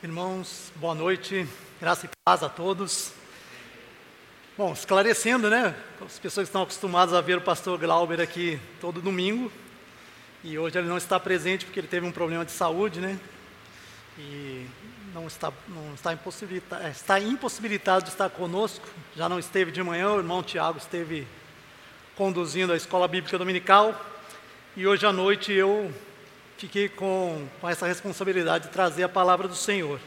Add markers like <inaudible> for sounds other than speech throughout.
Irmãos, boa noite, graça e paz a todos. Bom, esclarecendo, né? As pessoas estão acostumadas a ver o pastor Glauber aqui todo domingo, e hoje ele não está presente porque ele teve um problema de saúde, né? E não está, não está, impossibilitado, é, está impossibilitado de estar conosco. Já não esteve de manhã, o irmão Tiago esteve conduzindo a escola bíblica dominical, e hoje à noite eu fiquei com, com essa responsabilidade de trazer a palavra do Senhor.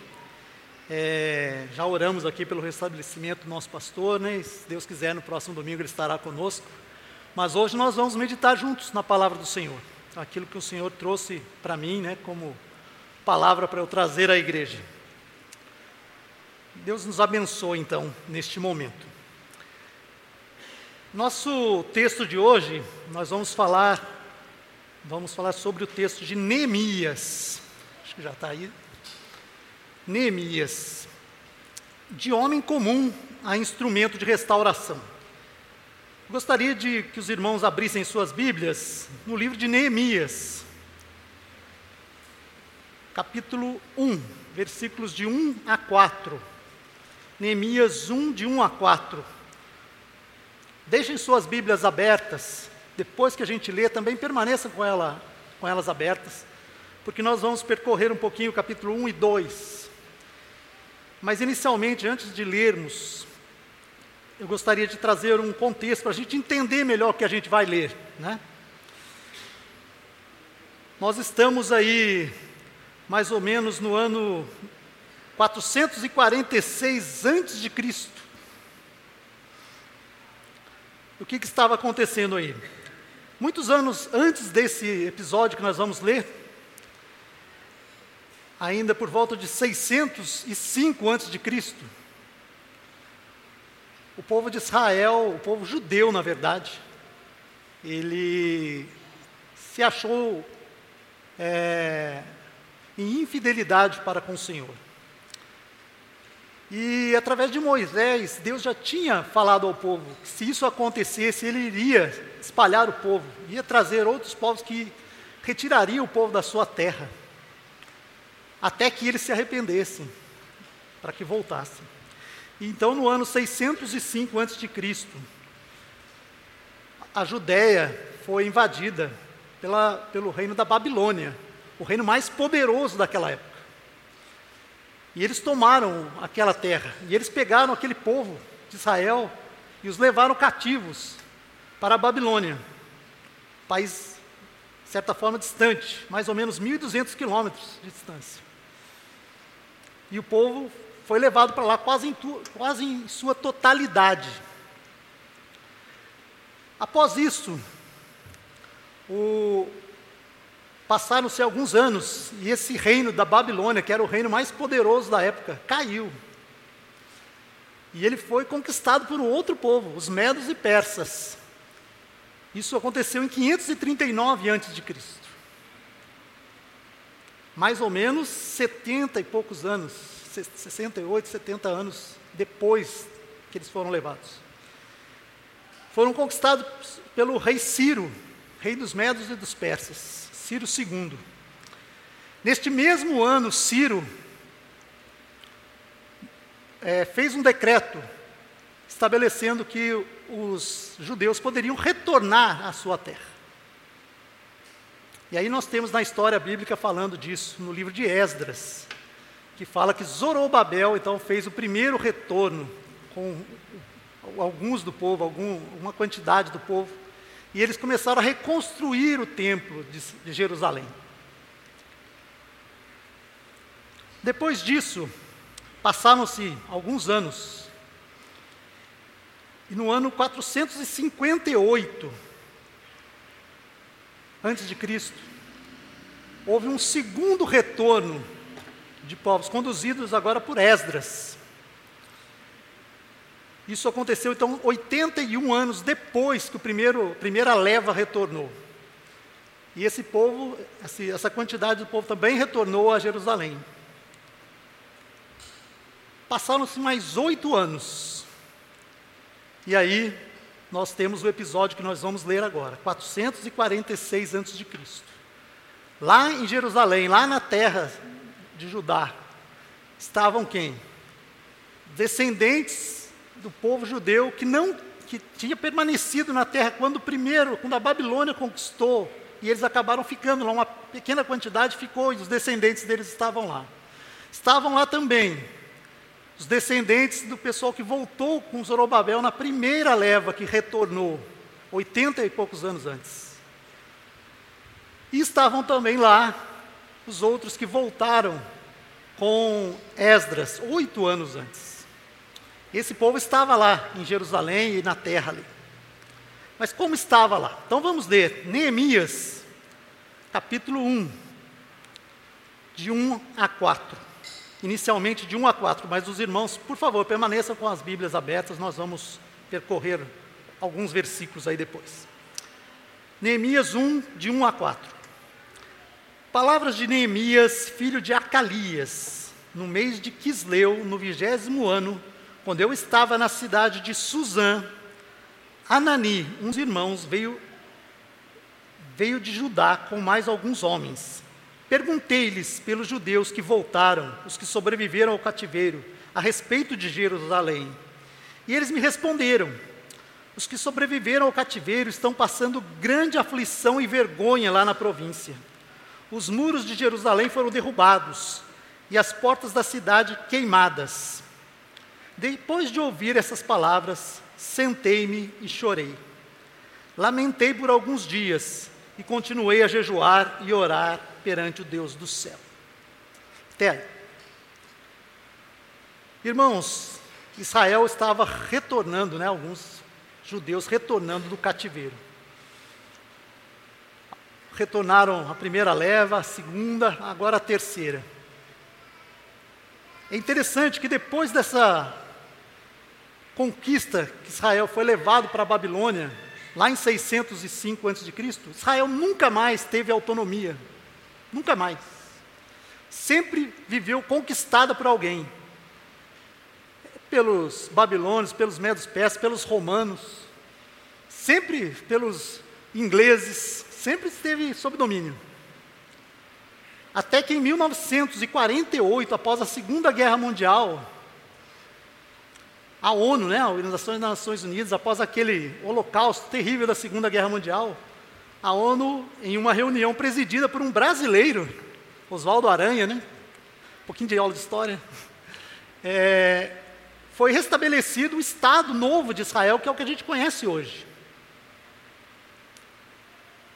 É, já oramos aqui pelo restabelecimento do nosso pastor, né? se Deus quiser, no próximo domingo ele estará conosco. Mas hoje nós vamos meditar juntos na palavra do Senhor, aquilo que o Senhor trouxe para mim, né, como palavra para eu trazer à igreja. Deus nos abençoe então neste momento. Nosso texto de hoje, nós vamos falar Vamos falar sobre o texto de Neemias. Acho que já está aí. Neemias. De homem comum a instrumento de restauração. Gostaria de que os irmãos abrissem suas Bíblias no livro de Neemias, capítulo 1, versículos de 1 a 4. Neemias 1, de 1 a 4. Deixem suas Bíblias abertas depois que a gente lê, também permaneça com, ela, com elas abertas, porque nós vamos percorrer um pouquinho o capítulo 1 e 2. Mas, inicialmente, antes de lermos, eu gostaria de trazer um contexto para a gente entender melhor o que a gente vai ler. Né? Nós estamos aí, mais ou menos no ano 446 antes de Cristo. O que, que estava acontecendo aí? Muitos anos antes desse episódio que nós vamos ler, ainda por volta de 605 antes de Cristo, o povo de Israel, o povo judeu, na verdade, ele se achou é, em infidelidade para com o Senhor. E através de Moisés, Deus já tinha falado ao povo que se isso acontecesse, ele iria espalhar o povo, ia trazer outros povos que retirariam o povo da sua terra, até que eles se arrependessem, para que voltassem. Então, no ano 605 a.C., a Judéia foi invadida pela, pelo reino da Babilônia, o reino mais poderoso daquela época. E eles tomaram aquela terra, e eles pegaram aquele povo de Israel e os levaram cativos para a Babilônia, país, de certa forma, distante, mais ou menos 1.200 quilômetros de distância. E o povo foi levado para lá quase em, tu, quase em sua totalidade. Após isso, o, Passaram-se alguns anos e esse reino da Babilônia, que era o reino mais poderoso da época, caiu. E ele foi conquistado por um outro povo, os medos e persas. Isso aconteceu em 539 a.C. Mais ou menos 70 e poucos anos, 68, 70 anos depois que eles foram levados. Foram conquistados pelo rei Ciro, rei dos medos e dos persas. Ciro II. Neste mesmo ano, Ciro é, fez um decreto estabelecendo que os judeus poderiam retornar à sua terra. E aí nós temos na história bíblica falando disso, no livro de Esdras, que fala que Zorobabel então fez o primeiro retorno com alguns do povo, algum, uma quantidade do povo, e eles começaram a reconstruir o templo de, de Jerusalém. Depois disso, passaram-se alguns anos, e no ano 458 antes de Cristo, houve um segundo retorno de povos conduzidos agora por Esdras. Isso aconteceu então 81 anos depois que o primeiro, primeira leva retornou. E esse povo, essa quantidade do povo também retornou a Jerusalém. Passaram-se mais oito anos. E aí nós temos o episódio que nós vamos ler agora, 446 a.C. Lá em Jerusalém, lá na terra de Judá, estavam quem? Descendentes do povo judeu que não que tinha permanecido na terra quando primeiro, quando a Babilônia conquistou, e eles acabaram ficando lá, uma pequena quantidade ficou e os descendentes deles estavam lá. Estavam lá também os descendentes do pessoal que voltou com Zorobabel na primeira leva que retornou, oitenta e poucos anos antes. E estavam também lá os outros que voltaram com Esdras, oito anos antes. Esse povo estava lá em Jerusalém e na terra ali. Mas como estava lá? Então vamos ler Neemias, capítulo 1, de 1 a 4. Inicialmente de 1 a 4, mas os irmãos, por favor, permaneçam com as Bíblias abertas, nós vamos percorrer alguns versículos aí depois. Neemias 1, de 1 a 4. Palavras de Neemias, filho de Acalias, no mês de Quisleu, no vigésimo ano, quando eu estava na cidade de Suzã, Anani, uns irmãos, veio, veio de Judá com mais alguns homens. Perguntei-lhes pelos judeus que voltaram, os que sobreviveram ao cativeiro, a respeito de Jerusalém. E eles me responderam: os que sobreviveram ao cativeiro estão passando grande aflição e vergonha lá na província os muros de Jerusalém foram derrubados e as portas da cidade queimadas. Depois de ouvir essas palavras, sentei-me e chorei. Lamentei por alguns dias e continuei a jejuar e orar perante o Deus do céu. Até aí. Irmãos, Israel estava retornando, né, alguns judeus retornando do cativeiro retornaram a primeira leva, a segunda, agora a terceira. É interessante que depois dessa conquista que Israel foi levado para a Babilônia, lá em 605 a.C., Israel nunca mais teve autonomia. Nunca mais. Sempre viveu conquistada por alguém. Pelos babilônios, pelos medos persas, pelos romanos, sempre pelos ingleses, sempre esteve sob domínio. Até que em 1948, após a Segunda Guerra Mundial, a ONU, né, a Organização das Nações Unidas, após aquele holocausto terrível da Segunda Guerra Mundial, a ONU, em uma reunião presidida por um brasileiro, Oswaldo Aranha, né, um pouquinho de aula de história, é, foi restabelecido o Estado novo de Israel, que é o que a gente conhece hoje.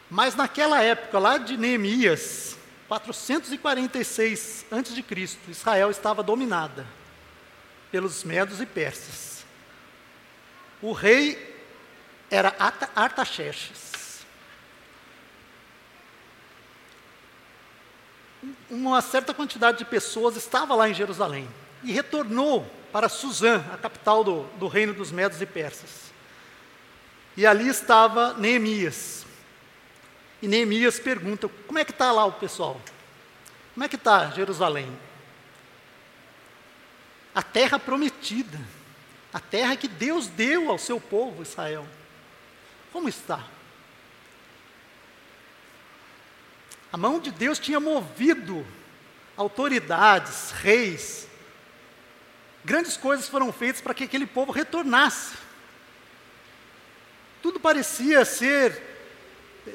Mas naquela época, lá de Neemias, 446 a.C., Israel estava dominada pelos medos e persas. O rei era Artaxerxes. Uma certa quantidade de pessoas estava lá em Jerusalém e retornou para Suzã, a capital do, do reino dos medos e persas. E ali estava Neemias, e Neemias pergunta: como é que está lá o pessoal? Como é que está Jerusalém? A terra prometida, a terra que Deus deu ao seu povo Israel. Como está? A mão de Deus tinha movido autoridades, reis. Grandes coisas foram feitas para que aquele povo retornasse. Tudo parecia ser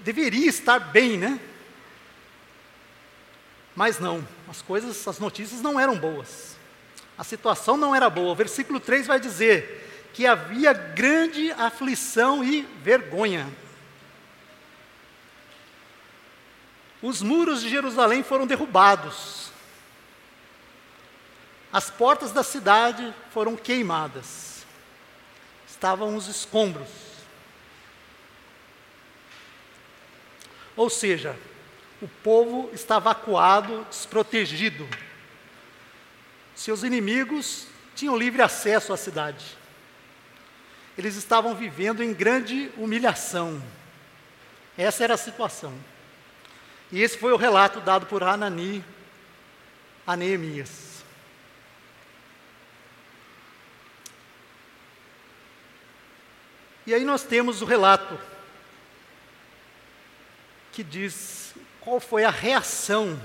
deveria estar bem, né? Mas não, as coisas, as notícias não eram boas. A situação não era boa. O versículo 3 vai dizer que havia grande aflição e vergonha. Os muros de Jerusalém foram derrubados. As portas da cidade foram queimadas. Estavam os escombros. Ou seja, o povo está vacuado, desprotegido. Seus inimigos tinham livre acesso à cidade. Eles estavam vivendo em grande humilhação. Essa era a situação. E esse foi o relato dado por Anani a Neemias. E aí nós temos o relato que diz qual foi a reação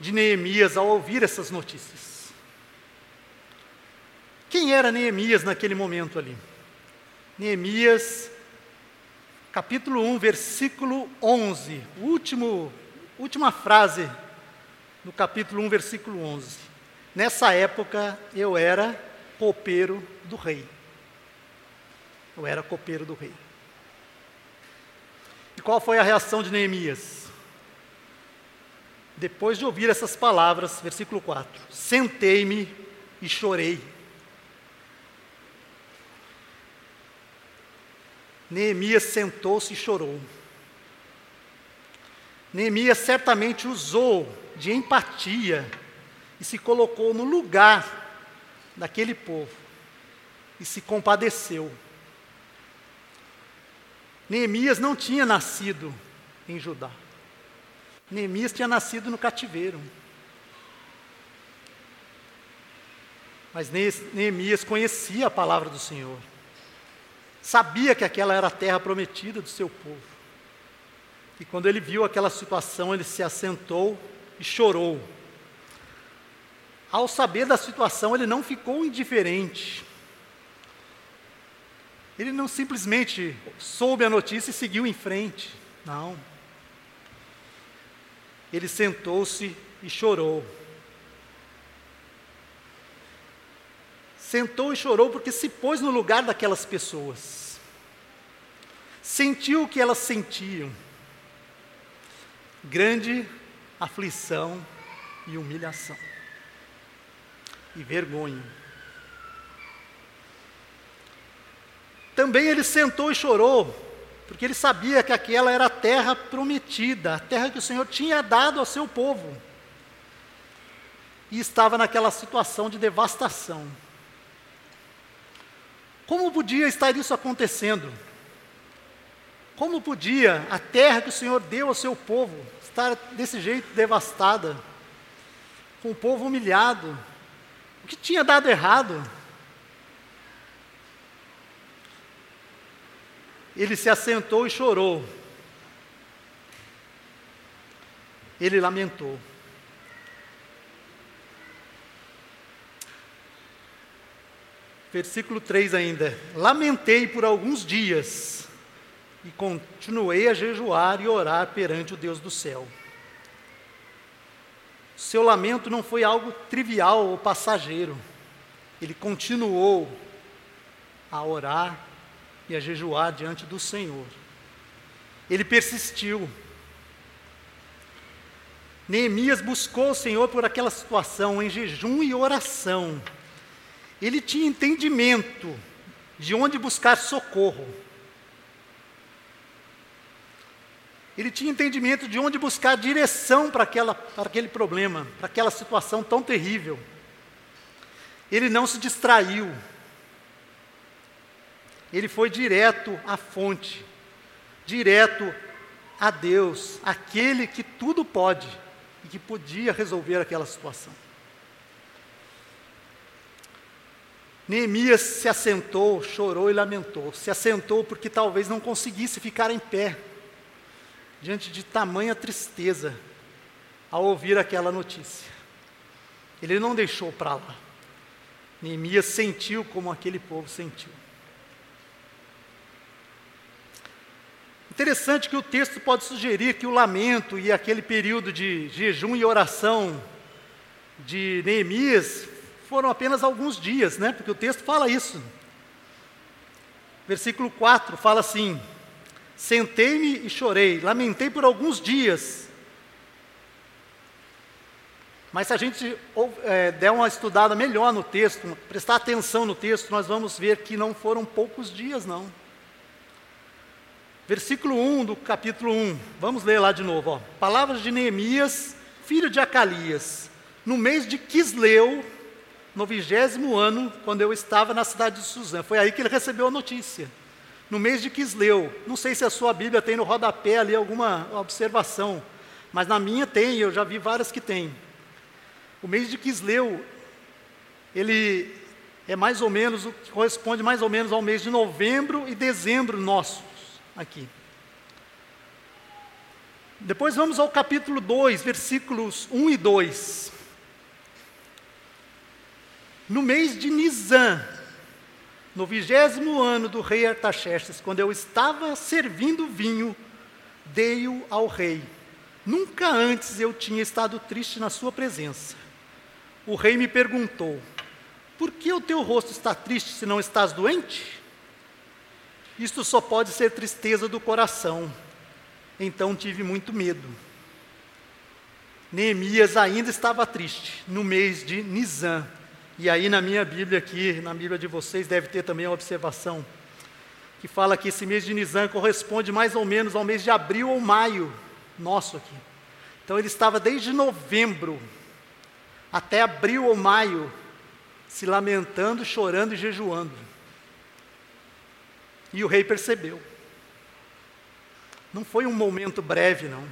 de Neemias ao ouvir essas notícias. quem era Neemias naquele momento ali? Neemias, capítulo 1, versículo 11, último, última frase no capítulo 1, versículo 11. Nessa época eu era copeiro do rei. Eu era copeiro do rei. E qual foi a reação de Neemias? Depois de ouvir essas palavras, versículo 4: Sentei-me e chorei. Neemias sentou-se e chorou. Neemias certamente usou de empatia e se colocou no lugar daquele povo e se compadeceu. Neemias não tinha nascido em Judá. Neemias tinha nascido no cativeiro. Mas Neemias conhecia a palavra do Senhor. Sabia que aquela era a terra prometida do seu povo. E quando ele viu aquela situação, ele se assentou e chorou. Ao saber da situação, ele não ficou indiferente. Ele não simplesmente soube a notícia e seguiu em frente. Não. Ele sentou-se e chorou. Sentou e chorou porque se pôs no lugar daquelas pessoas. Sentiu o que elas sentiam. Grande aflição e humilhação. E vergonha. Também ele sentou e chorou, porque ele sabia que aquela era a terra prometida, a terra que o Senhor tinha dado ao seu povo. E estava naquela situação de devastação. Como podia estar isso acontecendo? Como podia a terra que o Senhor deu ao seu povo estar desse jeito devastada, com o povo humilhado? O que tinha dado errado? Ele se assentou e chorou. Ele lamentou. Versículo 3 ainda. Lamentei por alguns dias e continuei a jejuar e orar perante o Deus do céu. Seu lamento não foi algo trivial ou passageiro. Ele continuou a orar e a jejuar diante do Senhor. Ele persistiu. Neemias buscou o Senhor por aquela situação em jejum e oração. Ele tinha entendimento de onde buscar socorro. Ele tinha entendimento de onde buscar direção para, aquela, para aquele problema, para aquela situação tão terrível. Ele não se distraiu. Ele foi direto à fonte, direto a Deus, aquele que tudo pode e que podia resolver aquela situação. Neemias se assentou, chorou e lamentou. Se assentou porque talvez não conseguisse ficar em pé diante de tamanha tristeza ao ouvir aquela notícia. Ele não deixou para lá. Neemias sentiu como aquele povo sentiu. Interessante que o texto pode sugerir que o lamento e aquele período de jejum e oração de Neemias foram apenas alguns dias, né? Porque o texto fala isso. Versículo 4 fala assim: Sentei-me e chorei, lamentei por alguns dias. Mas se a gente é, der uma estudada melhor no texto, prestar atenção no texto, nós vamos ver que não foram poucos dias, não. Versículo 1 do capítulo 1, vamos ler lá de novo. Ó. Palavras de Neemias, filho de Acalias, no mês de Quisleu, no vigésimo ano, quando eu estava na cidade de Suzã. Foi aí que ele recebeu a notícia. No mês de Quisleu. Não sei se a sua Bíblia tem no rodapé ali alguma observação, mas na minha tem, eu já vi várias que tem. O mês de Quisleu, ele é mais ou menos, corresponde mais ou menos ao mês de novembro e dezembro nossos aqui. Depois vamos ao capítulo 2, versículos 1 e 2. No mês de Nisan, no vigésimo ano do rei Artaxerxes, quando eu estava servindo vinho, dei-o ao rei. Nunca antes eu tinha estado triste na sua presença. O rei me perguntou: Por que o teu rosto está triste se não estás doente? Isto só pode ser tristeza do coração. Então tive muito medo. Neemias ainda estava triste no mês de Nisan. E aí na minha Bíblia aqui, na Bíblia de vocês, deve ter também a observação que fala que esse mês de Nisan corresponde mais ou menos ao mês de abril ou maio nosso aqui. Então ele estava desde novembro até abril ou maio se lamentando, chorando e jejuando. E o rei percebeu. Não foi um momento breve, não.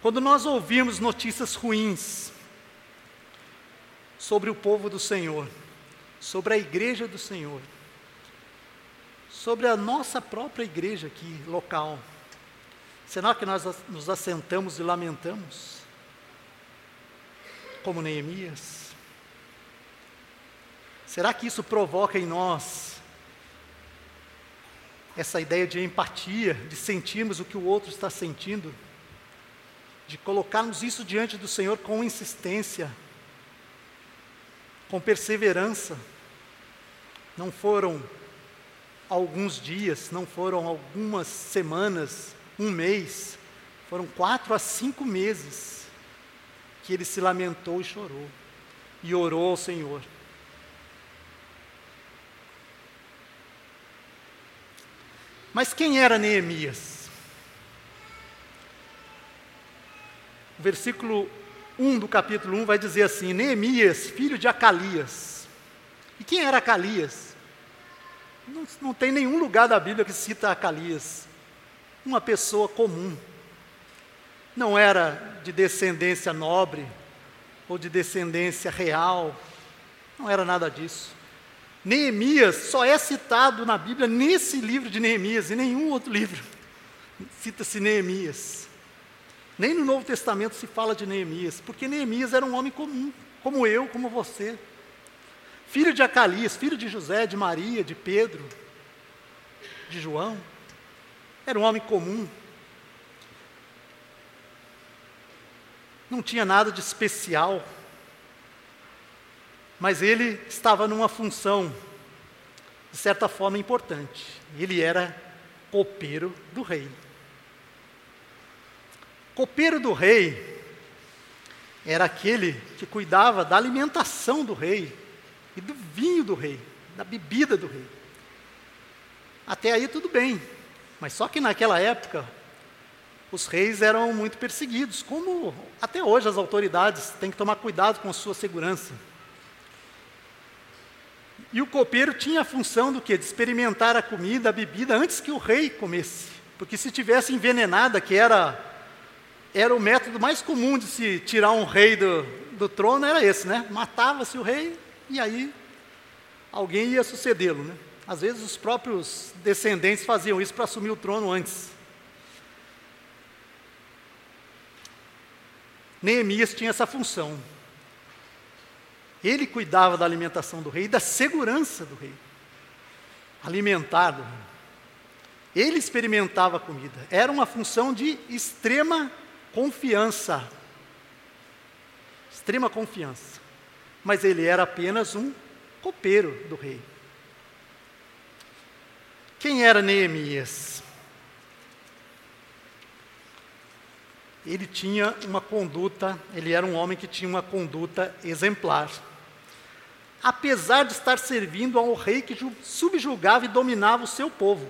Quando nós ouvimos notícias ruins sobre o povo do Senhor, sobre a igreja do Senhor, sobre a nossa própria igreja aqui, local. Será que nós nos assentamos e lamentamos? Como Neemias? Será que isso provoca em nós essa ideia de empatia, de sentirmos o que o outro está sentindo, de colocarmos isso diante do Senhor com insistência, com perseverança? Não foram alguns dias, não foram algumas semanas, um mês, foram quatro a cinco meses que ele se lamentou e chorou, e orou ao Senhor. Mas quem era Neemias? O versículo 1 do capítulo 1 vai dizer assim: Neemias, filho de Acalias. E quem era Acalias? Não, não tem nenhum lugar da Bíblia que cita Acalias. Uma pessoa comum. Não era de descendência nobre ou de descendência real. Não era nada disso. Neemias só é citado na Bíblia nesse livro de Neemias, e nenhum outro livro cita-se Neemias. Nem no Novo Testamento se fala de Neemias, porque Neemias era um homem comum, como eu, como você filho de Acalias, filho de José, de Maria, de Pedro, de João. Era um homem comum. Não tinha nada de especial. Mas ele estava numa função, de certa forma, importante. Ele era copeiro do rei. Copeiro do rei era aquele que cuidava da alimentação do rei, e do vinho do rei, da bebida do rei. Até aí tudo bem, mas só que naquela época os reis eram muito perseguidos, como até hoje as autoridades têm que tomar cuidado com a sua segurança. E o copeiro tinha a função do que? De experimentar a comida, a bebida antes que o rei comesse. Porque se tivesse envenenada, que era, era o método mais comum de se tirar um rei do, do trono, era esse, né? Matava-se o rei, e aí alguém ia sucedê-lo. Né? Às vezes os próprios descendentes faziam isso para assumir o trono antes. Neemias tinha essa função. Ele cuidava da alimentação do rei e da segurança do rei. Alimentar do rei. Ele experimentava a comida. Era uma função de extrema confiança. Extrema confiança mas ele era apenas um copeiro do rei. Quem era Neemias? Ele tinha uma conduta, ele era um homem que tinha uma conduta exemplar. Apesar de estar servindo ao rei que subjugava e dominava o seu povo.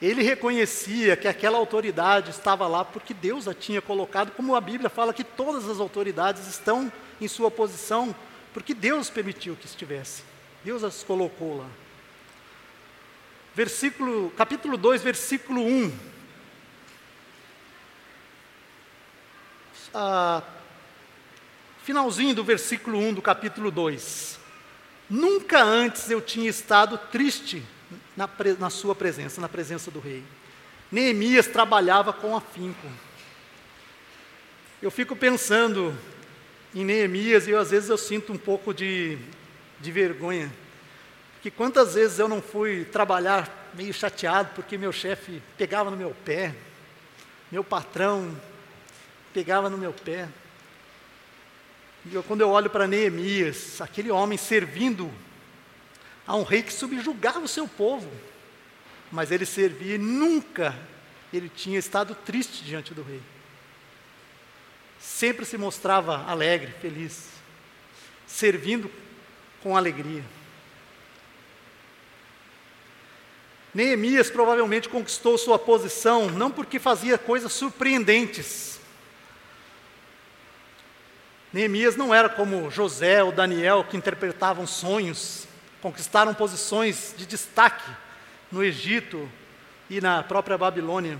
Ele reconhecia que aquela autoridade estava lá porque Deus a tinha colocado, como a Bíblia fala que todas as autoridades estão em sua posição porque Deus permitiu que estivesse. Deus as colocou lá. Versículo, capítulo 2, versículo 1. Ah, finalzinho do versículo 1 do capítulo 2. Nunca antes eu tinha estado triste na, na sua presença, na presença do rei. Neemias trabalhava com afinco. Eu fico pensando em Neemias e eu, às vezes eu sinto um pouco de, de vergonha. Porque quantas vezes eu não fui trabalhar meio chateado porque meu chefe pegava no meu pé, meu patrão pegava no meu pé. E eu, quando eu olho para Neemias, aquele homem servindo a um rei que subjugava o seu povo, mas ele servia e nunca ele tinha estado triste diante do rei. Sempre se mostrava alegre, feliz, servindo com alegria. Neemias provavelmente conquistou sua posição não porque fazia coisas surpreendentes. Neemias não era como José ou Daniel que interpretavam sonhos, conquistaram posições de destaque no Egito e na própria Babilônia,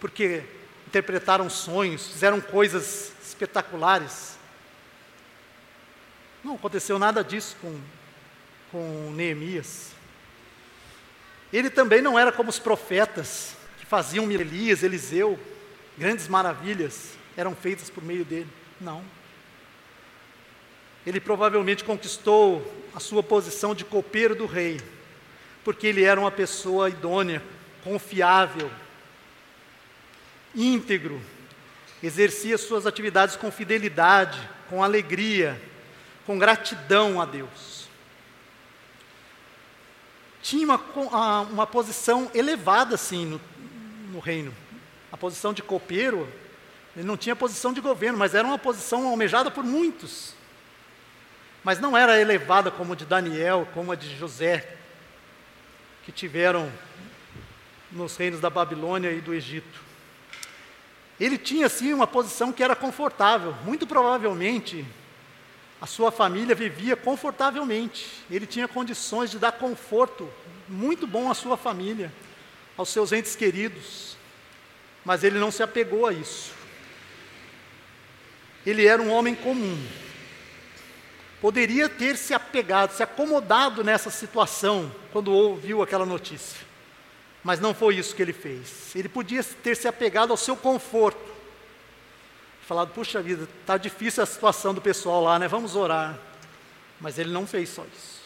porque interpretaram sonhos, fizeram coisas espetaculares. Não aconteceu nada disso com, com Neemias. Ele também não era como os profetas, que faziam Elias, Eliseu, grandes maravilhas eram feitas por meio dele. Não. Ele provavelmente conquistou a sua posição de copeiro do rei, porque ele era uma pessoa idônea, confiável, íntegro, exercia suas atividades com fidelidade, com alegria, com gratidão a Deus tinha uma, uma posição elevada assim no, no reino. A posição de copeiro, ele não tinha posição de governo, mas era uma posição almejada por muitos. Mas não era elevada como a de Daniel, como a de José, que tiveram nos reinos da Babilônia e do Egito. Ele tinha sim uma posição que era confortável, muito provavelmente a sua família vivia confortavelmente, ele tinha condições de dar conforto muito bom à sua família, aos seus entes queridos, mas ele não se apegou a isso. Ele era um homem comum, poderia ter se apegado, se acomodado nessa situação quando ouviu aquela notícia, mas não foi isso que ele fez. Ele podia ter se apegado ao seu conforto, falado, puxa vida, está difícil a situação do pessoal lá, né? Vamos orar. Mas ele não fez só isso.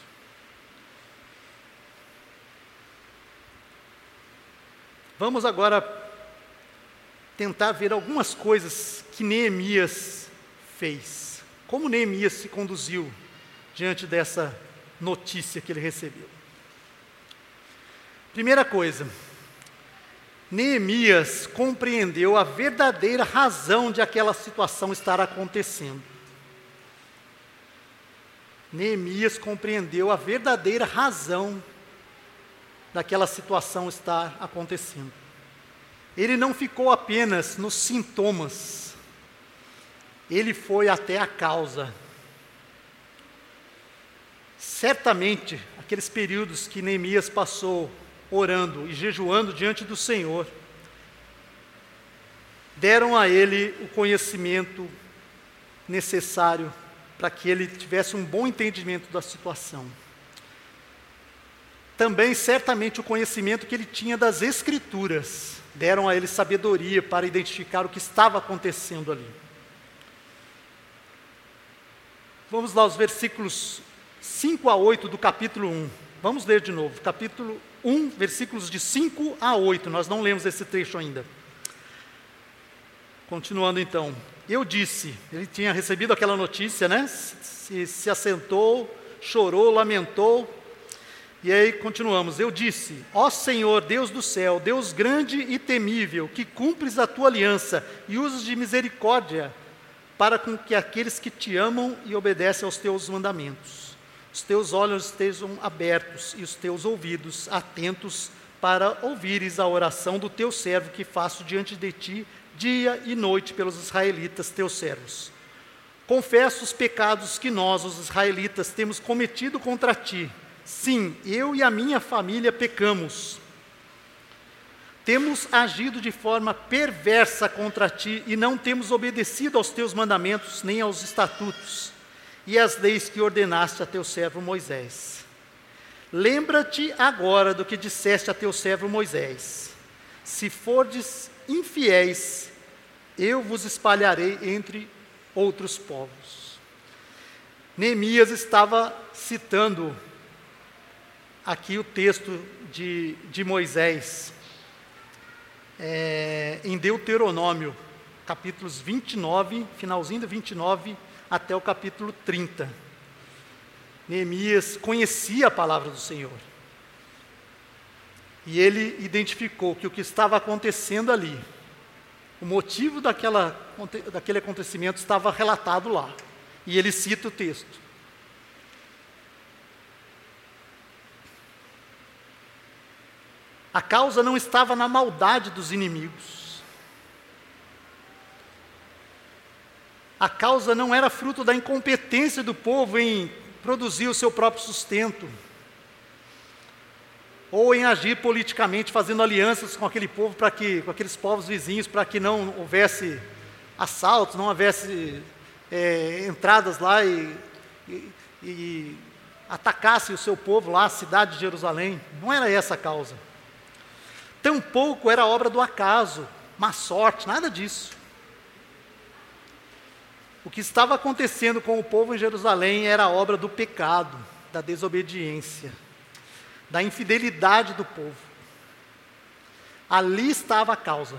Vamos agora tentar ver algumas coisas que Neemias fez. Como Neemias se conduziu diante dessa notícia que ele recebeu. Primeira coisa, Neemias compreendeu a verdadeira razão de aquela situação estar acontecendo. Neemias compreendeu a verdadeira razão daquela situação estar acontecendo. Ele não ficou apenas nos sintomas, ele foi até a causa. Certamente, aqueles períodos que Neemias passou orando e jejuando diante do Senhor, deram a ele o conhecimento necessário para que ele tivesse um bom entendimento da situação. Também, certamente, o conhecimento que ele tinha das Escrituras deram a ele sabedoria para identificar o que estava acontecendo ali. Vamos lá, os versículos 5 a 8 do capítulo 1. Vamos ler de novo, capítulo 1, versículos de 5 a 8. Nós não lemos esse trecho ainda. Continuando então. Eu disse, ele tinha recebido aquela notícia, né? Se, se assentou, chorou, lamentou. E aí continuamos. Eu disse: Ó Senhor, Deus do céu, Deus grande e temível, que cumpres a tua aliança e usas de misericórdia para com que aqueles que te amam e obedecem aos teus mandamentos os teus olhos estejam abertos e os teus ouvidos atentos para ouvires a oração do teu servo que faço diante de ti dia e noite pelos israelitas, teus servos. Confesso os pecados que nós, os israelitas, temos cometido contra ti. Sim, eu e a minha família pecamos. Temos agido de forma perversa contra ti e não temos obedecido aos teus mandamentos nem aos estatutos e as leis que ordenaste a teu servo Moisés. Lembra-te agora do que disseste a teu servo Moisés: Se fordes infiéis, eu vos espalharei entre outros povos. Neemias estava citando aqui o texto de, de Moisés, é, em Deuteronômio, capítulos 29, finalzinho do 29 até o capítulo 30. Neemias conhecia a palavra do Senhor. E ele identificou que o que estava acontecendo ali, o motivo daquela, daquele acontecimento estava relatado lá. E ele cita o texto. A causa não estava na maldade dos inimigos. A causa não era fruto da incompetência do povo em produzir o seu próprio sustento, ou em agir politicamente, fazendo alianças com aquele povo para que, com aqueles povos vizinhos, para que não houvesse assaltos, não houvesse é, entradas lá e, e, e atacasse o seu povo lá, a cidade de Jerusalém. Não era essa a causa. Tampouco era obra do acaso, má sorte, nada disso. O que estava acontecendo com o povo em Jerusalém era obra do pecado, da desobediência, da infidelidade do povo. Ali estava a causa.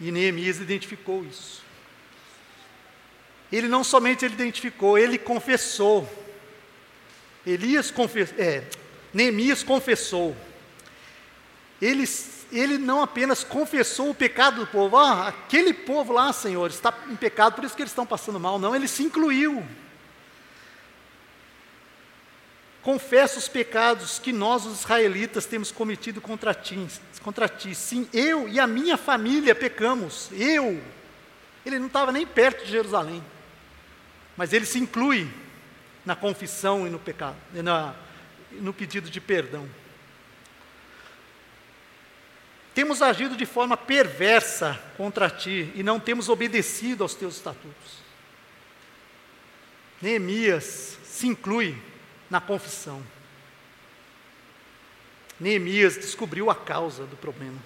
E Neemias identificou isso. Ele não somente ele identificou, ele confessou. Elias confessou, é, Neemias confessou ele, ele não apenas confessou o pecado do povo, ah, aquele povo lá, Senhor, está em pecado, por isso que eles estão passando mal. Não, ele se incluiu. Confessa os pecados que nós, os israelitas, temos cometido contra ti, contra ti. Sim, eu e a minha família pecamos. Eu. Ele não estava nem perto de Jerusalém. Mas ele se inclui na confissão e no pecado, na, no pedido de perdão. Temos agido de forma perversa contra ti e não temos obedecido aos teus estatutos. Neemias se inclui na confissão. Neemias descobriu a causa do problema.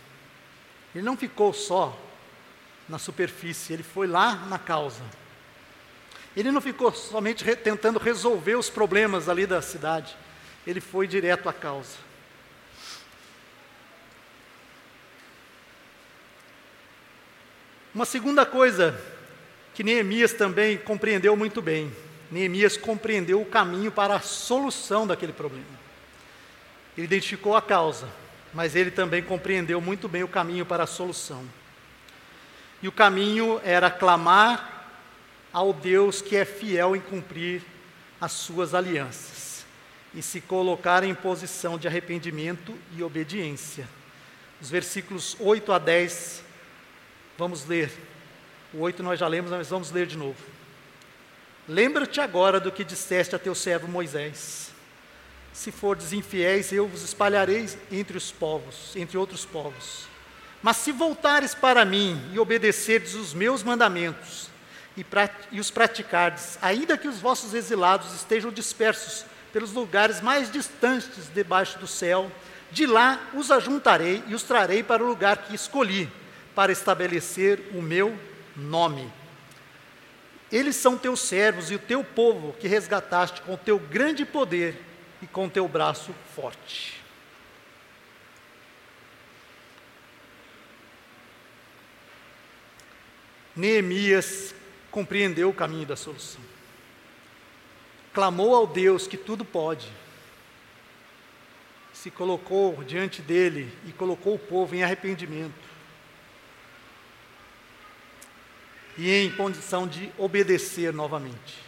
Ele não ficou só na superfície, ele foi lá na causa. Ele não ficou somente re tentando resolver os problemas ali da cidade, ele foi direto à causa. Uma segunda coisa que Neemias também compreendeu muito bem: Neemias compreendeu o caminho para a solução daquele problema. Ele identificou a causa, mas ele também compreendeu muito bem o caminho para a solução. E o caminho era clamar ao Deus que é fiel em cumprir as suas alianças e se colocar em posição de arrependimento e obediência. Os versículos 8 a 10 Vamos ler. O 8 nós já lemos, mas vamos ler de novo. Lembra-te agora do que disseste a teu servo Moisés. Se fordes infiéis, eu vos espalharei entre os povos, entre outros povos. Mas se voltares para mim e obedecerdes os meus mandamentos e, e os praticardes, ainda que os vossos exilados estejam dispersos pelos lugares mais distantes debaixo do céu, de lá os ajuntarei e os trarei para o lugar que escolhi para estabelecer o meu nome. Eles são teus servos e o teu povo que resgataste com teu grande poder e com teu braço forte. Neemias compreendeu o caminho da solução. Clamou ao Deus que tudo pode. Se colocou diante dele e colocou o povo em arrependimento. E em condição de obedecer novamente.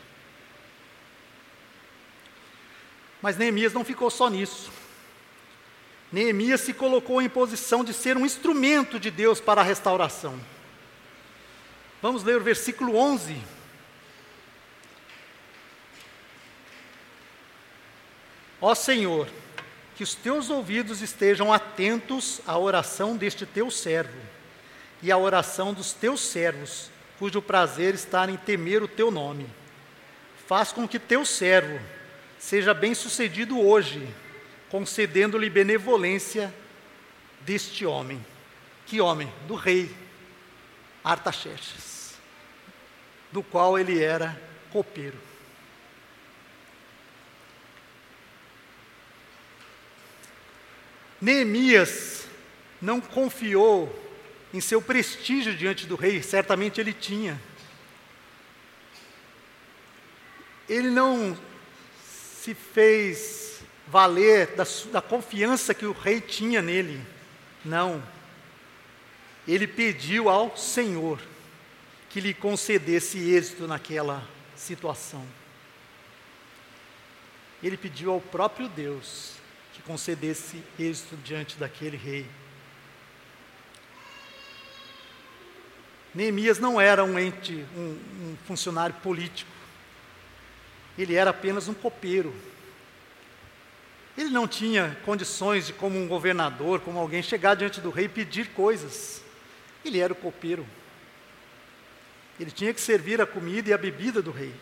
Mas Neemias não ficou só nisso. Neemias se colocou em posição de ser um instrumento de Deus para a restauração. Vamos ler o versículo 11. Ó Senhor, que os teus ouvidos estejam atentos à oração deste teu servo e à oração dos teus servos, cujo prazer está em temer o teu nome. Faz com que teu servo seja bem-sucedido hoje, concedendo-lhe benevolência deste homem. Que homem? Do rei Artaxerxes, do qual ele era copeiro. Neemias não confiou em seu prestígio diante do rei, certamente ele tinha. Ele não se fez valer da, da confiança que o rei tinha nele, não. Ele pediu ao Senhor que lhe concedesse êxito naquela situação. Ele pediu ao próprio Deus que concedesse êxito diante daquele rei. Neemias não era um ente, um, um funcionário político. Ele era apenas um copeiro. Ele não tinha condições de, como um governador, como alguém, chegar diante do rei e pedir coisas. Ele era o copeiro. Ele tinha que servir a comida e a bebida do rei.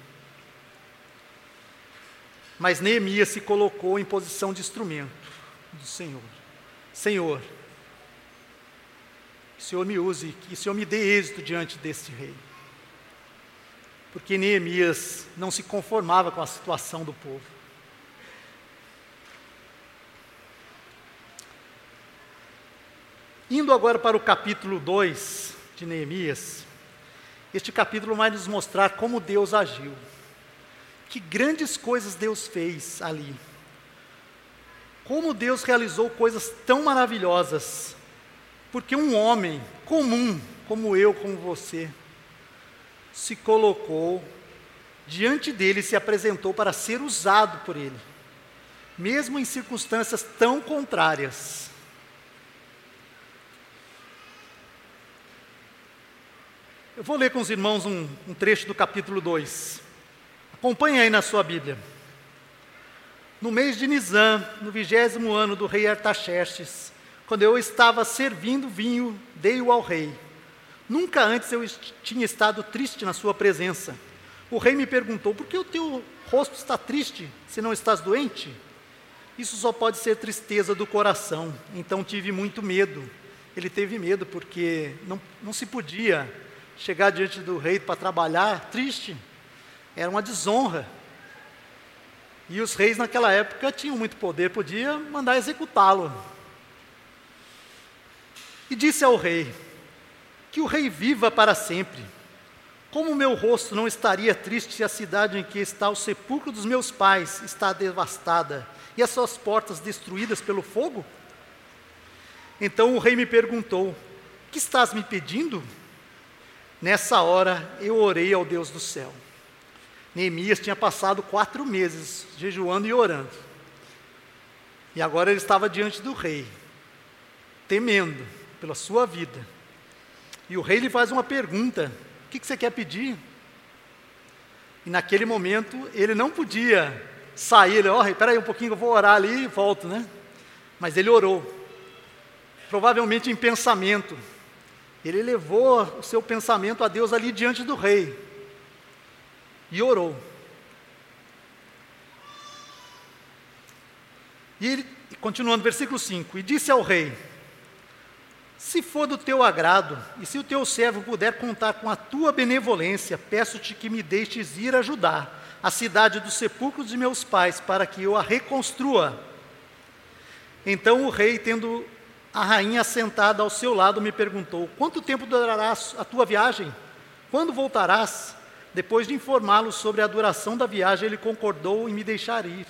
Mas Neemias se colocou em posição de instrumento do Senhor. Senhor, o Senhor me use, que o Senhor me dê êxito diante deste rei. Porque Neemias não se conformava com a situação do povo. Indo agora para o capítulo 2 de Neemias, este capítulo vai nos mostrar como Deus agiu. Que grandes coisas Deus fez ali. Como Deus realizou coisas tão maravilhosas. Porque um homem comum, como eu, como você, se colocou diante dele se apresentou para ser usado por ele, mesmo em circunstâncias tão contrárias. Eu vou ler com os irmãos um, um trecho do capítulo 2. Acompanhe aí na sua Bíblia. No mês de Nisan, no vigésimo ano do rei Artaxerxes, quando eu estava servindo vinho, dei-o ao rei. Nunca antes eu tinha estado triste na sua presença. O rei me perguntou: por que o teu rosto está triste se não estás doente? Isso só pode ser tristeza do coração. Então tive muito medo. Ele teve medo porque não, não se podia chegar diante do rei para trabalhar, triste, era uma desonra. E os reis naquela época tinham muito poder, podia mandar executá-lo. E disse ao rei: Que o rei viva para sempre. Como o meu rosto não estaria triste se a cidade em que está o sepulcro dos meus pais está devastada e as suas portas destruídas pelo fogo? Então o rei me perguntou: Que estás me pedindo? Nessa hora eu orei ao Deus do céu. Neemias tinha passado quatro meses jejuando e orando. E agora ele estava diante do rei, temendo pela sua vida. E o rei lhe faz uma pergunta: O que, você quer pedir? E naquele momento ele não podia sair, ele, ó, oh, espera aí um pouquinho, eu vou orar ali e volto, né? Mas ele orou, provavelmente em pensamento, ele levou o seu pensamento a Deus ali diante do rei e orou. E ele, continuando, versículo 5: E disse ao rei: Se for do teu agrado, e se o teu servo puder contar com a tua benevolência, peço-te que me deixes ir ajudar a cidade dos sepulcros de meus pais, para que eu a reconstrua. Então o rei, tendo a rainha sentada ao seu lado me perguntou: Quanto tempo durará a tua viagem? Quando voltarás? Depois de informá-lo sobre a duração da viagem, ele concordou em me deixar ir.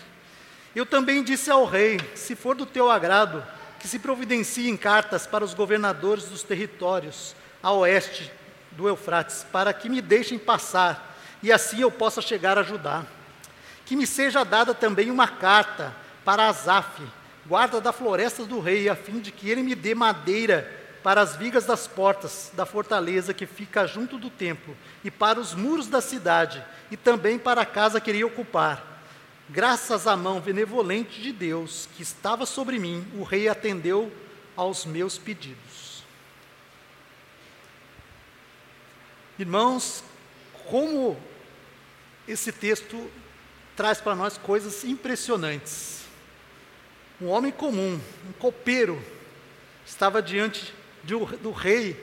Eu também disse ao rei: Se for do teu agrado, que se providenciem cartas para os governadores dos territórios a oeste do Eufrates, para que me deixem passar e assim eu possa chegar a ajudar. Que me seja dada também uma carta para Asaf, guarda da floresta do rei, a fim de que ele me dê madeira para as vigas das portas da fortaleza que fica junto do templo, e para os muros da cidade, e também para a casa que iria ocupar. Graças à mão benevolente de Deus que estava sobre mim, o rei atendeu aos meus pedidos. Irmãos, como esse texto traz para nós coisas impressionantes um homem comum, um copeiro, estava diante de, do rei,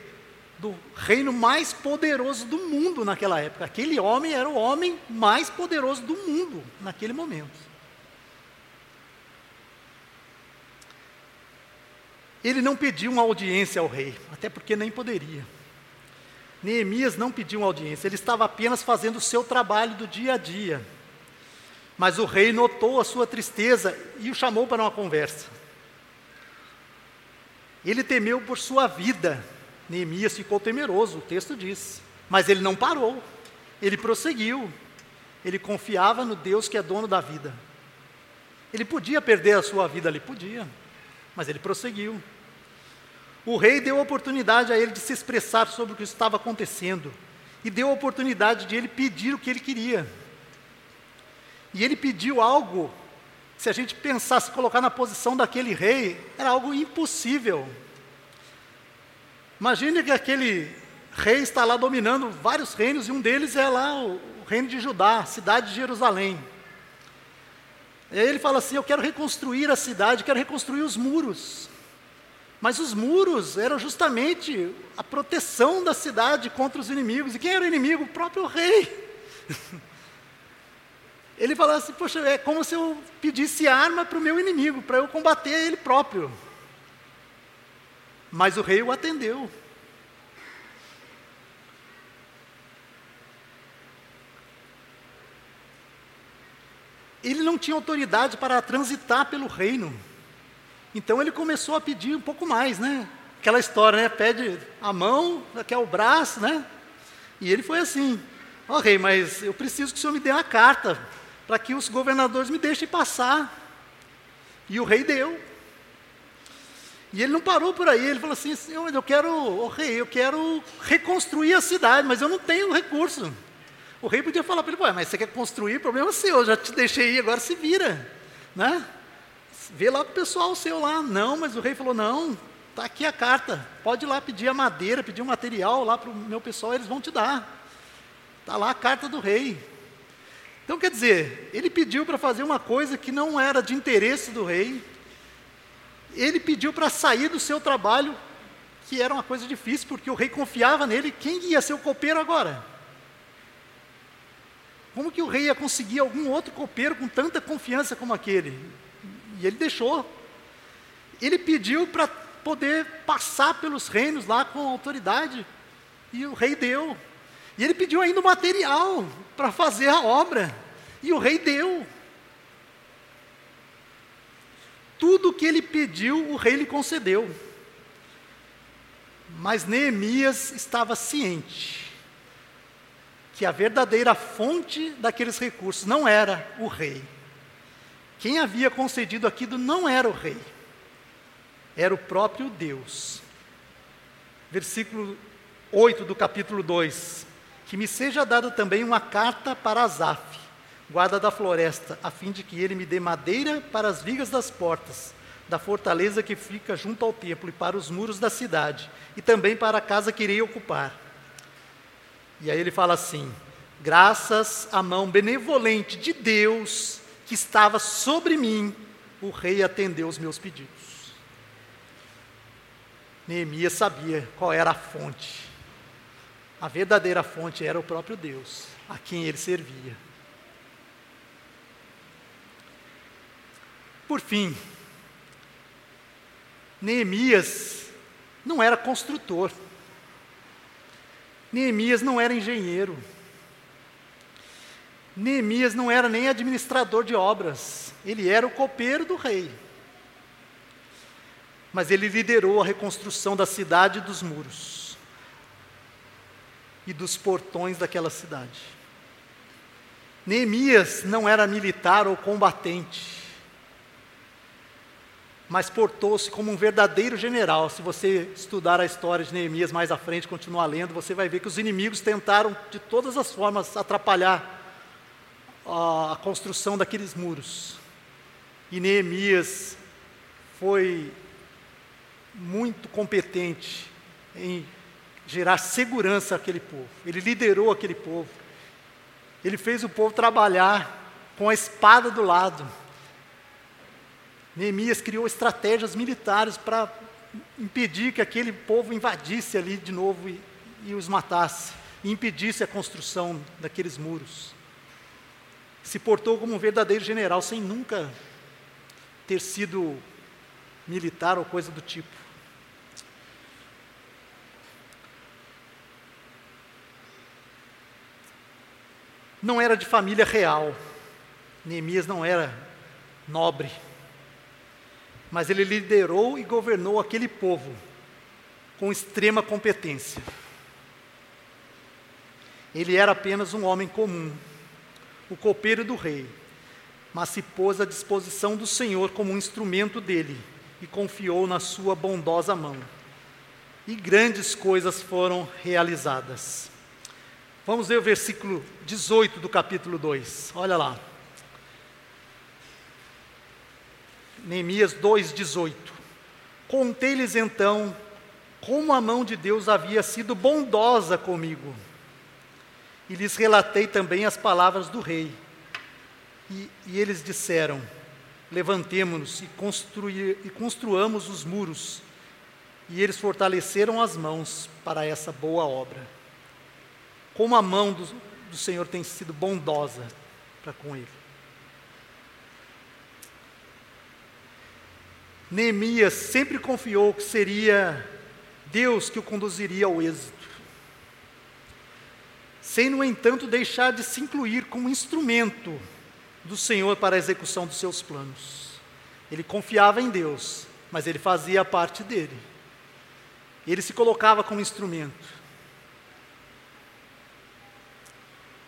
do reino mais poderoso do mundo naquela época. Aquele homem era o homem mais poderoso do mundo naquele momento. Ele não pediu uma audiência ao rei, até porque nem poderia. Neemias não pediu uma audiência, ele estava apenas fazendo o seu trabalho do dia a dia. Mas o rei notou a sua tristeza e o chamou para uma conversa. Ele temeu por sua vida. Neemias ficou temeroso, o texto diz. Mas ele não parou, ele prosseguiu. Ele confiava no Deus que é dono da vida. Ele podia perder a sua vida ali, podia, mas ele prosseguiu. O rei deu oportunidade a ele de se expressar sobre o que estava acontecendo e deu a oportunidade de ele pedir o que ele queria. E ele pediu algo, se a gente pensasse colocar na posição daquele rei, era algo impossível. Imagine que aquele rei está lá dominando vários reinos e um deles é lá o reino de Judá, cidade de Jerusalém. E aí ele fala assim: Eu quero reconstruir a cidade, quero reconstruir os muros. Mas os muros eram justamente a proteção da cidade contra os inimigos. E quem era o inimigo? O próprio rei. <laughs> Ele falava assim: Poxa, é como se eu pedisse arma para o meu inimigo, para eu combater ele próprio. Mas o rei o atendeu. Ele não tinha autoridade para transitar pelo reino. Então ele começou a pedir um pouco mais, né? Aquela história, né? Pede a mão, quer o braço, né? E ele foi assim: Ó oh, rei, mas eu preciso que o senhor me dê uma carta para que os governadores me deixem passar. E o rei deu. E ele não parou por aí, ele falou assim: Senhor, eu quero, oh, rei, eu quero reconstruir a cidade, mas eu não tenho recurso. O rei podia falar para ele, mas você quer construir, problema seu, eu já te deixei ir, agora se vira. Né? Vê lá para o pessoal seu lá. Não, mas o rei falou, não, está aqui a carta, pode ir lá pedir a madeira, pedir o um material lá para o meu pessoal, eles vão te dar. Está lá a carta do rei. Então, quer dizer, ele pediu para fazer uma coisa que não era de interesse do rei, ele pediu para sair do seu trabalho, que era uma coisa difícil, porque o rei confiava nele, quem ia ser o copeiro agora? Como que o rei ia conseguir algum outro copeiro com tanta confiança como aquele? E ele deixou. Ele pediu para poder passar pelos reinos lá com autoridade. E o rei deu. E ele pediu ainda o material para fazer a obra. E o rei deu. Tudo o que ele pediu, o rei lhe concedeu. Mas Neemias estava ciente que a verdadeira fonte daqueles recursos não era o rei. Quem havia concedido aquilo não era o rei, era o próprio Deus. Versículo 8 do capítulo 2: Que me seja dada também uma carta para Asaf, guarda da floresta, a fim de que ele me dê madeira para as vigas das portas, da fortaleza que fica junto ao templo e para os muros da cidade, e também para a casa que irei ocupar e aí ele fala assim: graças à mão benevolente de Deus que estava sobre mim, o rei atendeu os meus pedidos. Neemias sabia qual era a fonte. A verdadeira fonte era o próprio Deus, a quem ele servia. Por fim, Neemias não era construtor. Neemias não era engenheiro. Neemias não era nem administrador de obras, ele era o copeiro do rei. Mas ele liderou a reconstrução da cidade e dos muros e dos portões daquela cidade. Neemias não era militar ou combatente mas portou-se como um verdadeiro general. Se você estudar a história de Neemias mais à frente, continuar lendo, você vai ver que os inimigos tentaram de todas as formas atrapalhar a, construção daqueles muros. E Neemias foi muito competente em gerar segurança àquele povo. Ele liderou aquele povo. Ele fez o povo trabalhar com a espada do lado, Neemias criou estratégias militares para impedir que aquele povo invadisse ali de novo e, e os matasse, e impedisse a construção daqueles muros. Se portou como um verdadeiro general, sem nunca ter sido militar ou coisa do tipo. Não era de família real. Neemias não era nobre. Mas ele liderou e governou aquele povo com extrema competência. Ele era apenas um homem comum, o copeiro do rei, mas se pôs à disposição do Senhor como um instrumento dele e confiou na sua bondosa mão. E grandes coisas foram realizadas. Vamos ver o versículo 18 do capítulo 2. Olha lá. Neemias 2,18. Contei-lhes então como a mão de Deus havia sido bondosa comigo. E lhes relatei também as palavras do rei. E, e eles disseram: Levantemo-nos e, e construamos os muros. E eles fortaleceram as mãos para essa boa obra. Como a mão do, do Senhor tem sido bondosa para com ele. Neemias sempre confiou que seria Deus que o conduziria ao êxito, sem, no entanto, deixar de se incluir como instrumento do Senhor para a execução dos seus planos. Ele confiava em Deus, mas ele fazia parte dele. Ele se colocava como instrumento.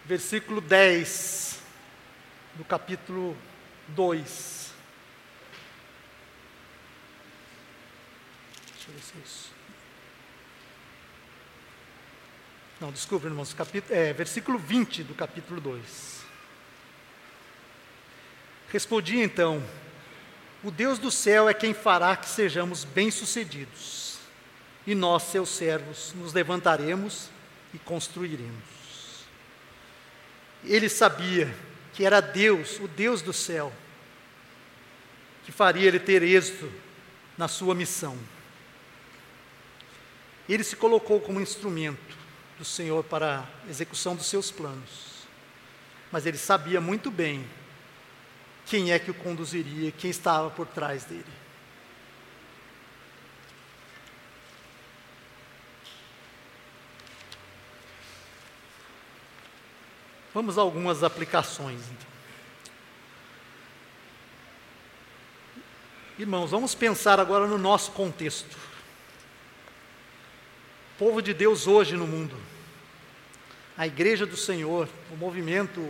Versículo 10 do capítulo 2. Deixa eu ver se é isso. Não, desculpa, irmãos, capítulo, é, versículo 20 do capítulo 2. Respondi então: O Deus do céu é quem fará que sejamos bem-sucedidos, e nós, seus servos, nos levantaremos e construiremos. Ele sabia que era Deus, o Deus do céu, que faria ele ter êxito na sua missão. Ele se colocou como instrumento do Senhor para a execução dos seus planos. Mas ele sabia muito bem quem é que o conduziria, quem estava por trás dele. Vamos a algumas aplicações. Então. Irmãos, vamos pensar agora no nosso contexto povo de Deus hoje no mundo, a igreja do Senhor, o movimento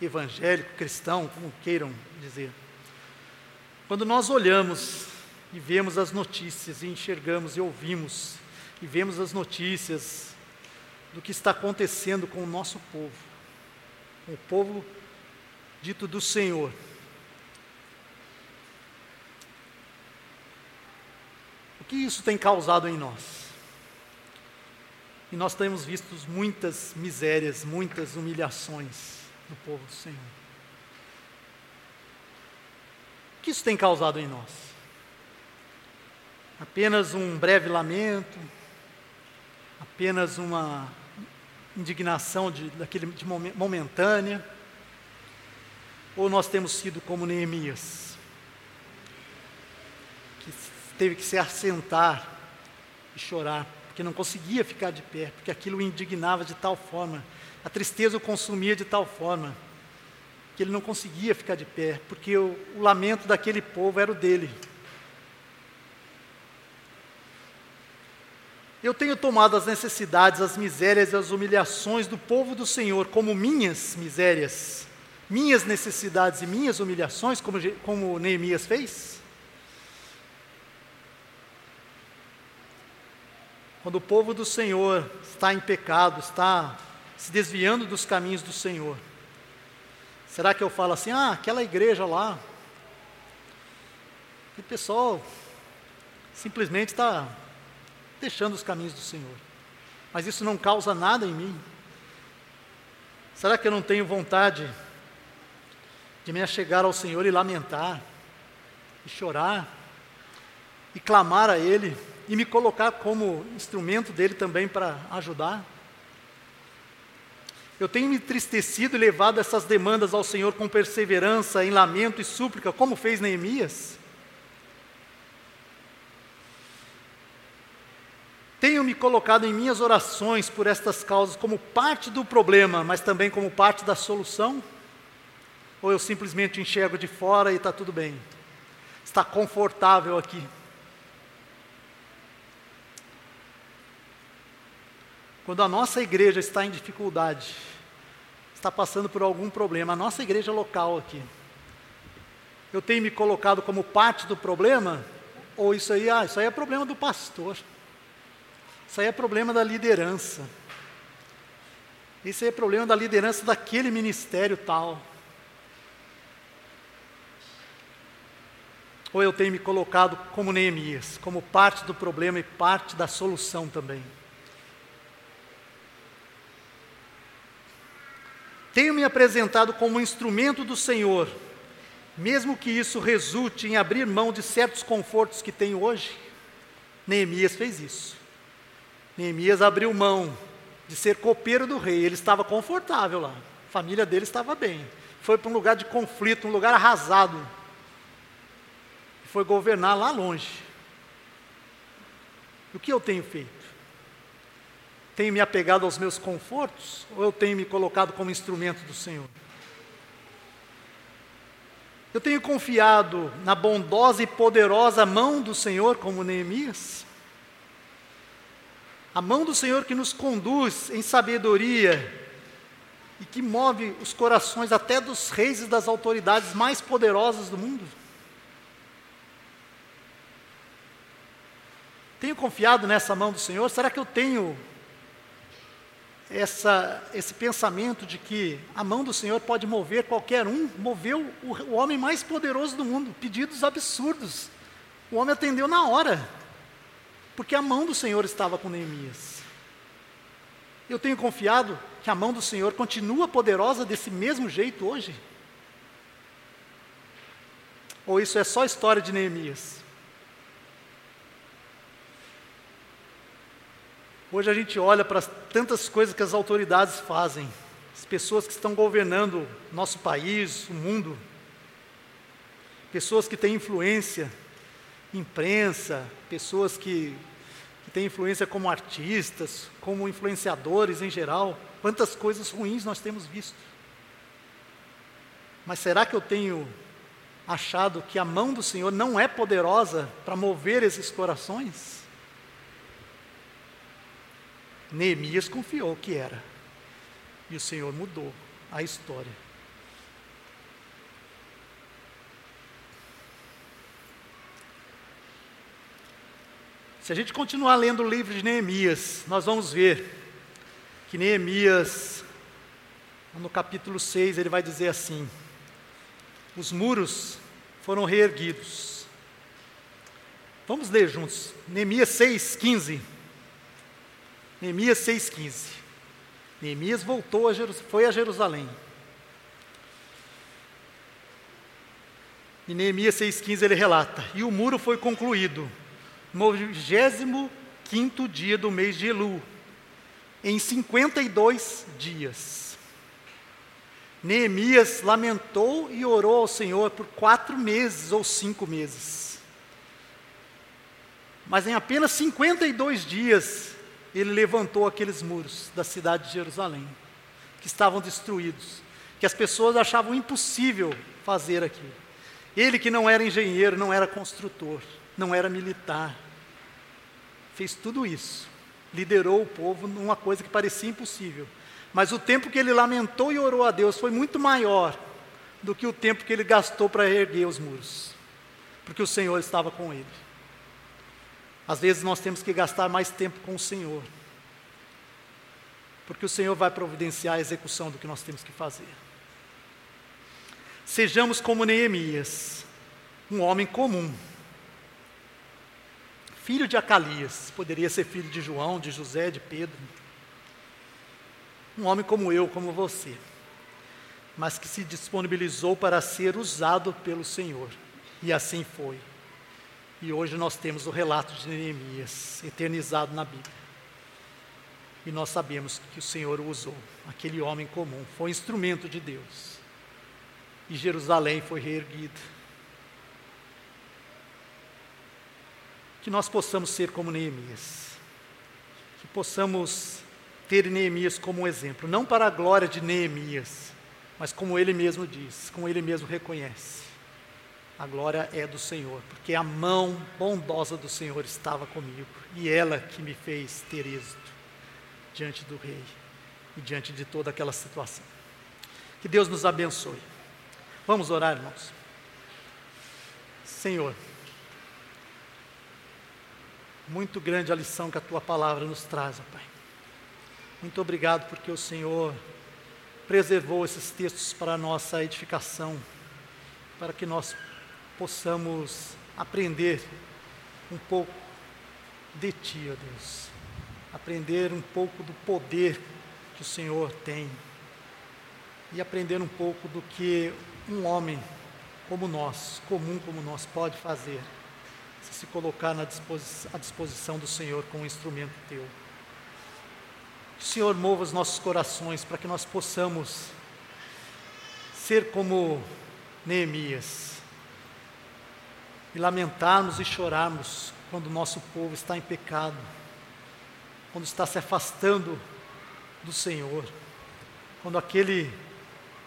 evangélico, cristão, como queiram dizer. Quando nós olhamos e vemos as notícias, e enxergamos e ouvimos, e vemos as notícias do que está acontecendo com o nosso povo, o povo dito do Senhor, o que isso tem causado em nós? E nós temos visto muitas misérias, muitas humilhações no povo do Senhor. O que isso tem causado em nós? Apenas um breve lamento, apenas uma indignação de, daquele, de momentânea, ou nós temos sido como Neemias, que teve que se assentar e chorar porque não conseguia ficar de pé, porque aquilo o indignava de tal forma, a tristeza o consumia de tal forma, que ele não conseguia ficar de pé, porque o, o lamento daquele povo era o dele. Eu tenho tomado as necessidades, as misérias e as humilhações do povo do Senhor como minhas misérias, minhas necessidades e minhas humilhações, como, como Neemias fez? Quando o povo do Senhor está em pecado, está se desviando dos caminhos do Senhor, será que eu falo assim, ah, aquela igreja lá, o pessoal simplesmente está deixando os caminhos do Senhor, mas isso não causa nada em mim? Será que eu não tenho vontade de me achegar ao Senhor e lamentar, e chorar, e clamar a Ele? E me colocar como instrumento dele também para ajudar. Eu tenho me entristecido e levado essas demandas ao Senhor com perseverança, em lamento e súplica, como fez Neemias. Tenho me colocado em minhas orações por estas causas como parte do problema, mas também como parte da solução? Ou eu simplesmente enxergo de fora e está tudo bem? Está confortável aqui? Quando a nossa igreja está em dificuldade, está passando por algum problema, a nossa igreja local aqui, eu tenho me colocado como parte do problema? Ou isso aí, ah, isso aí é problema do pastor, isso aí é problema da liderança, isso aí é problema da liderança daquele ministério tal. Ou eu tenho me colocado como Neemias, como parte do problema e parte da solução também. Tenho me apresentado como instrumento do Senhor, mesmo que isso resulte em abrir mão de certos confortos que tenho hoje. Neemias fez isso. Neemias abriu mão de ser copeiro do rei, ele estava confortável lá, a família dele estava bem. Foi para um lugar de conflito, um lugar arrasado. Foi governar lá longe. O que eu tenho feito? Tenho me apegado aos meus confortos ou eu tenho me colocado como instrumento do Senhor? Eu tenho confiado na bondosa e poderosa mão do Senhor, como Neemias? A mão do Senhor que nos conduz em sabedoria e que move os corações até dos reis e das autoridades mais poderosas do mundo? Tenho confiado nessa mão do Senhor? Será que eu tenho essa, esse pensamento de que a mão do Senhor pode mover qualquer um, moveu o, o homem mais poderoso do mundo, pedidos absurdos. O homem atendeu na hora, porque a mão do Senhor estava com Neemias. Eu tenho confiado que a mão do Senhor continua poderosa desse mesmo jeito hoje? Ou isso é só história de Neemias? Hoje a gente olha para tantas coisas que as autoridades fazem, as pessoas que estão governando nosso país, o mundo, pessoas que têm influência, imprensa, pessoas que, que têm influência como artistas, como influenciadores em geral, quantas coisas ruins nós temos visto. Mas será que eu tenho achado que a mão do Senhor não é poderosa para mover esses corações? Neemias confiou que era. E o Senhor mudou a história. Se a gente continuar lendo o livro de Neemias, nós vamos ver que Neemias, no capítulo 6, ele vai dizer assim: os muros foram reerguidos. Vamos ler juntos. Neemias 6, 15. Neemias 6,15. Neemias voltou a Jerusalém, foi a Jerusalém. E Neemias 6,15 ele relata: E o muro foi concluído no 25 dia do mês de Elu, em 52 dias. Neemias lamentou e orou ao Senhor por quatro meses ou cinco meses. Mas em apenas 52 dias, ele levantou aqueles muros da cidade de Jerusalém, que estavam destruídos, que as pessoas achavam impossível fazer aquilo. Ele, que não era engenheiro, não era construtor, não era militar, fez tudo isso, liderou o povo numa coisa que parecia impossível. Mas o tempo que ele lamentou e orou a Deus foi muito maior do que o tempo que ele gastou para erguer os muros, porque o Senhor estava com ele. Às vezes nós temos que gastar mais tempo com o Senhor, porque o Senhor vai providenciar a execução do que nós temos que fazer. Sejamos como Neemias, um homem comum, filho de Acalias, poderia ser filho de João, de José, de Pedro, um homem como eu, como você, mas que se disponibilizou para ser usado pelo Senhor, e assim foi. E hoje nós temos o relato de Neemias, eternizado na Bíblia. E nós sabemos que o Senhor o usou, aquele homem comum, foi instrumento de Deus. E Jerusalém foi reerguida. Que nós possamos ser como Neemias. que possamos ter Neemias como um exemplo, não para a glória de Neemias, mas como ele mesmo diz, como ele mesmo reconhece. A glória é do Senhor, porque a mão bondosa do Senhor estava comigo e ela que me fez ter êxito diante do rei e diante de toda aquela situação. Que Deus nos abençoe. Vamos orar, irmãos. Senhor, muito grande a lição que a tua palavra nos traz, ó Pai. Muito obrigado porque o Senhor preservou esses textos para a nossa edificação, para que nós possamos aprender um pouco de Ti, ó Deus. Aprender um pouco do poder que o Senhor tem. E aprender um pouco do que um homem como nós, comum como nós, pode fazer. Se se colocar na disposição, à disposição do Senhor com um instrumento teu. Que o Senhor mova os nossos corações para que nós possamos ser como Neemias e lamentarmos e chorarmos quando o nosso povo está em pecado, quando está se afastando do Senhor, quando aquele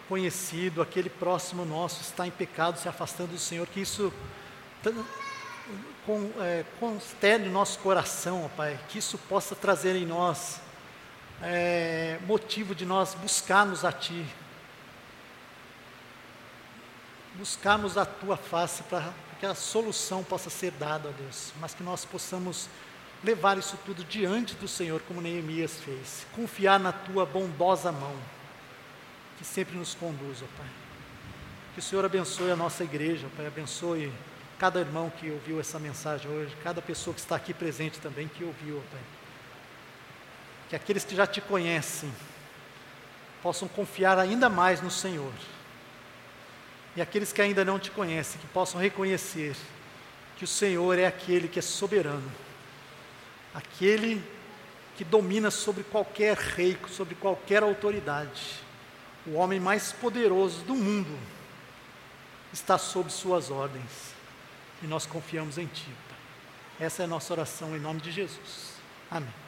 conhecido, aquele próximo nosso está em pecado, se afastando do Senhor, que isso com, é, o nosso coração, ó Pai, que isso possa trazer em nós é, motivo de nós buscarmos a Ti, buscarmos a Tua face para que a solução possa ser dada, ó Deus, mas que nós possamos levar isso tudo diante do Senhor, como Neemias fez, confiar na Tua bondosa mão, que sempre nos conduz, ó Pai. Que o Senhor abençoe a nossa igreja, Pai, abençoe cada irmão que ouviu essa mensagem hoje, cada pessoa que está aqui presente também que ouviu, ó Pai. Que aqueles que já te conhecem possam confiar ainda mais no Senhor e aqueles que ainda não te conhecem, que possam reconhecer que o Senhor é aquele que é soberano, aquele que domina sobre qualquer rei, sobre qualquer autoridade. O homem mais poderoso do mundo está sob suas ordens e nós confiamos em Ti. Essa é a nossa oração em nome de Jesus. Amém.